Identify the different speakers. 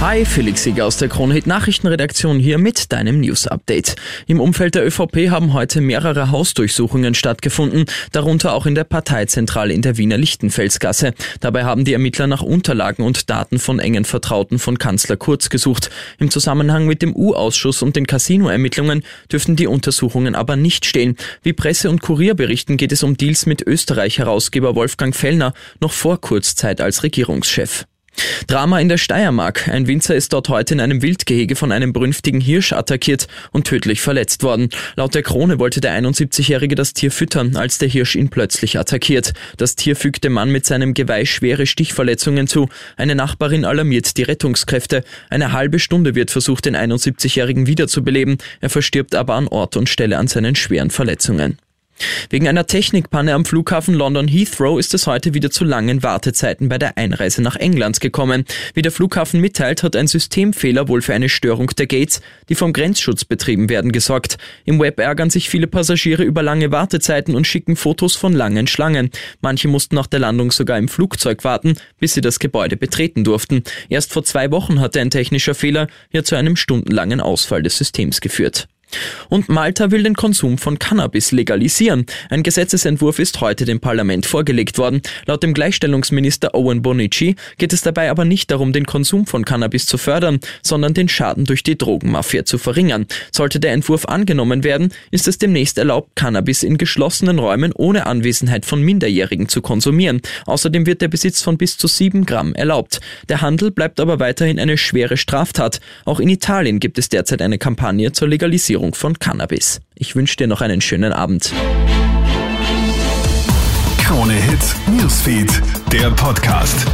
Speaker 1: Hi, Felix Sieger aus der Kronhit Nachrichtenredaktion hier mit deinem News Update. Im Umfeld der ÖVP haben heute mehrere Hausdurchsuchungen stattgefunden, darunter auch in der Parteizentrale in der Wiener Lichtenfelsgasse. Dabei haben die Ermittler nach Unterlagen und Daten von engen Vertrauten von Kanzler Kurz gesucht. Im Zusammenhang mit dem U-Ausschuss und den Casino-Ermittlungen dürften die Untersuchungen aber nicht stehen. Wie Presse und Kurier berichten, geht es um Deals mit Österreich-Herausgeber Wolfgang Fellner noch vor Kurzzeit als Regierungschef. Drama in der Steiermark. Ein Winzer ist dort heute in einem Wildgehege von einem brünftigen Hirsch attackiert und tödlich verletzt worden. Laut der Krone wollte der 71-Jährige das Tier füttern, als der Hirsch ihn plötzlich attackiert. Das Tier fügt dem Mann mit seinem Geweih schwere Stichverletzungen zu. Eine Nachbarin alarmiert die Rettungskräfte. Eine halbe Stunde wird versucht, den 71-Jährigen wiederzubeleben. Er verstirbt aber an Ort und Stelle an seinen schweren Verletzungen. Wegen einer Technikpanne am Flughafen London Heathrow ist es heute wieder zu langen Wartezeiten bei der Einreise nach England gekommen. Wie der Flughafen mitteilt, hat ein Systemfehler wohl für eine Störung der Gates, die vom Grenzschutz betrieben werden, gesorgt. Im Web ärgern sich viele Passagiere über lange Wartezeiten und schicken Fotos von langen Schlangen. Manche mussten nach der Landung sogar im Flugzeug warten, bis sie das Gebäude betreten durften. Erst vor zwei Wochen hatte ein technischer Fehler ja zu einem stundenlangen Ausfall des Systems geführt. Und Malta will den Konsum von Cannabis legalisieren. Ein Gesetzesentwurf ist heute dem Parlament vorgelegt worden. Laut dem Gleichstellungsminister Owen Bonici geht es dabei aber nicht darum, den Konsum von Cannabis zu fördern, sondern den Schaden durch die Drogenmafia zu verringern. Sollte der Entwurf angenommen werden, ist es demnächst erlaubt, Cannabis in geschlossenen Räumen ohne Anwesenheit von Minderjährigen zu konsumieren. Außerdem wird der Besitz von bis zu sieben Gramm erlaubt. Der Handel bleibt aber weiterhin eine schwere Straftat. Auch in Italien gibt es derzeit eine Kampagne zur Legalisierung Legalisierung von Cannabis. Ich wünsche dir noch einen schönen Abend.
Speaker 2: Krone Hits, Newsfeed, der Podcast.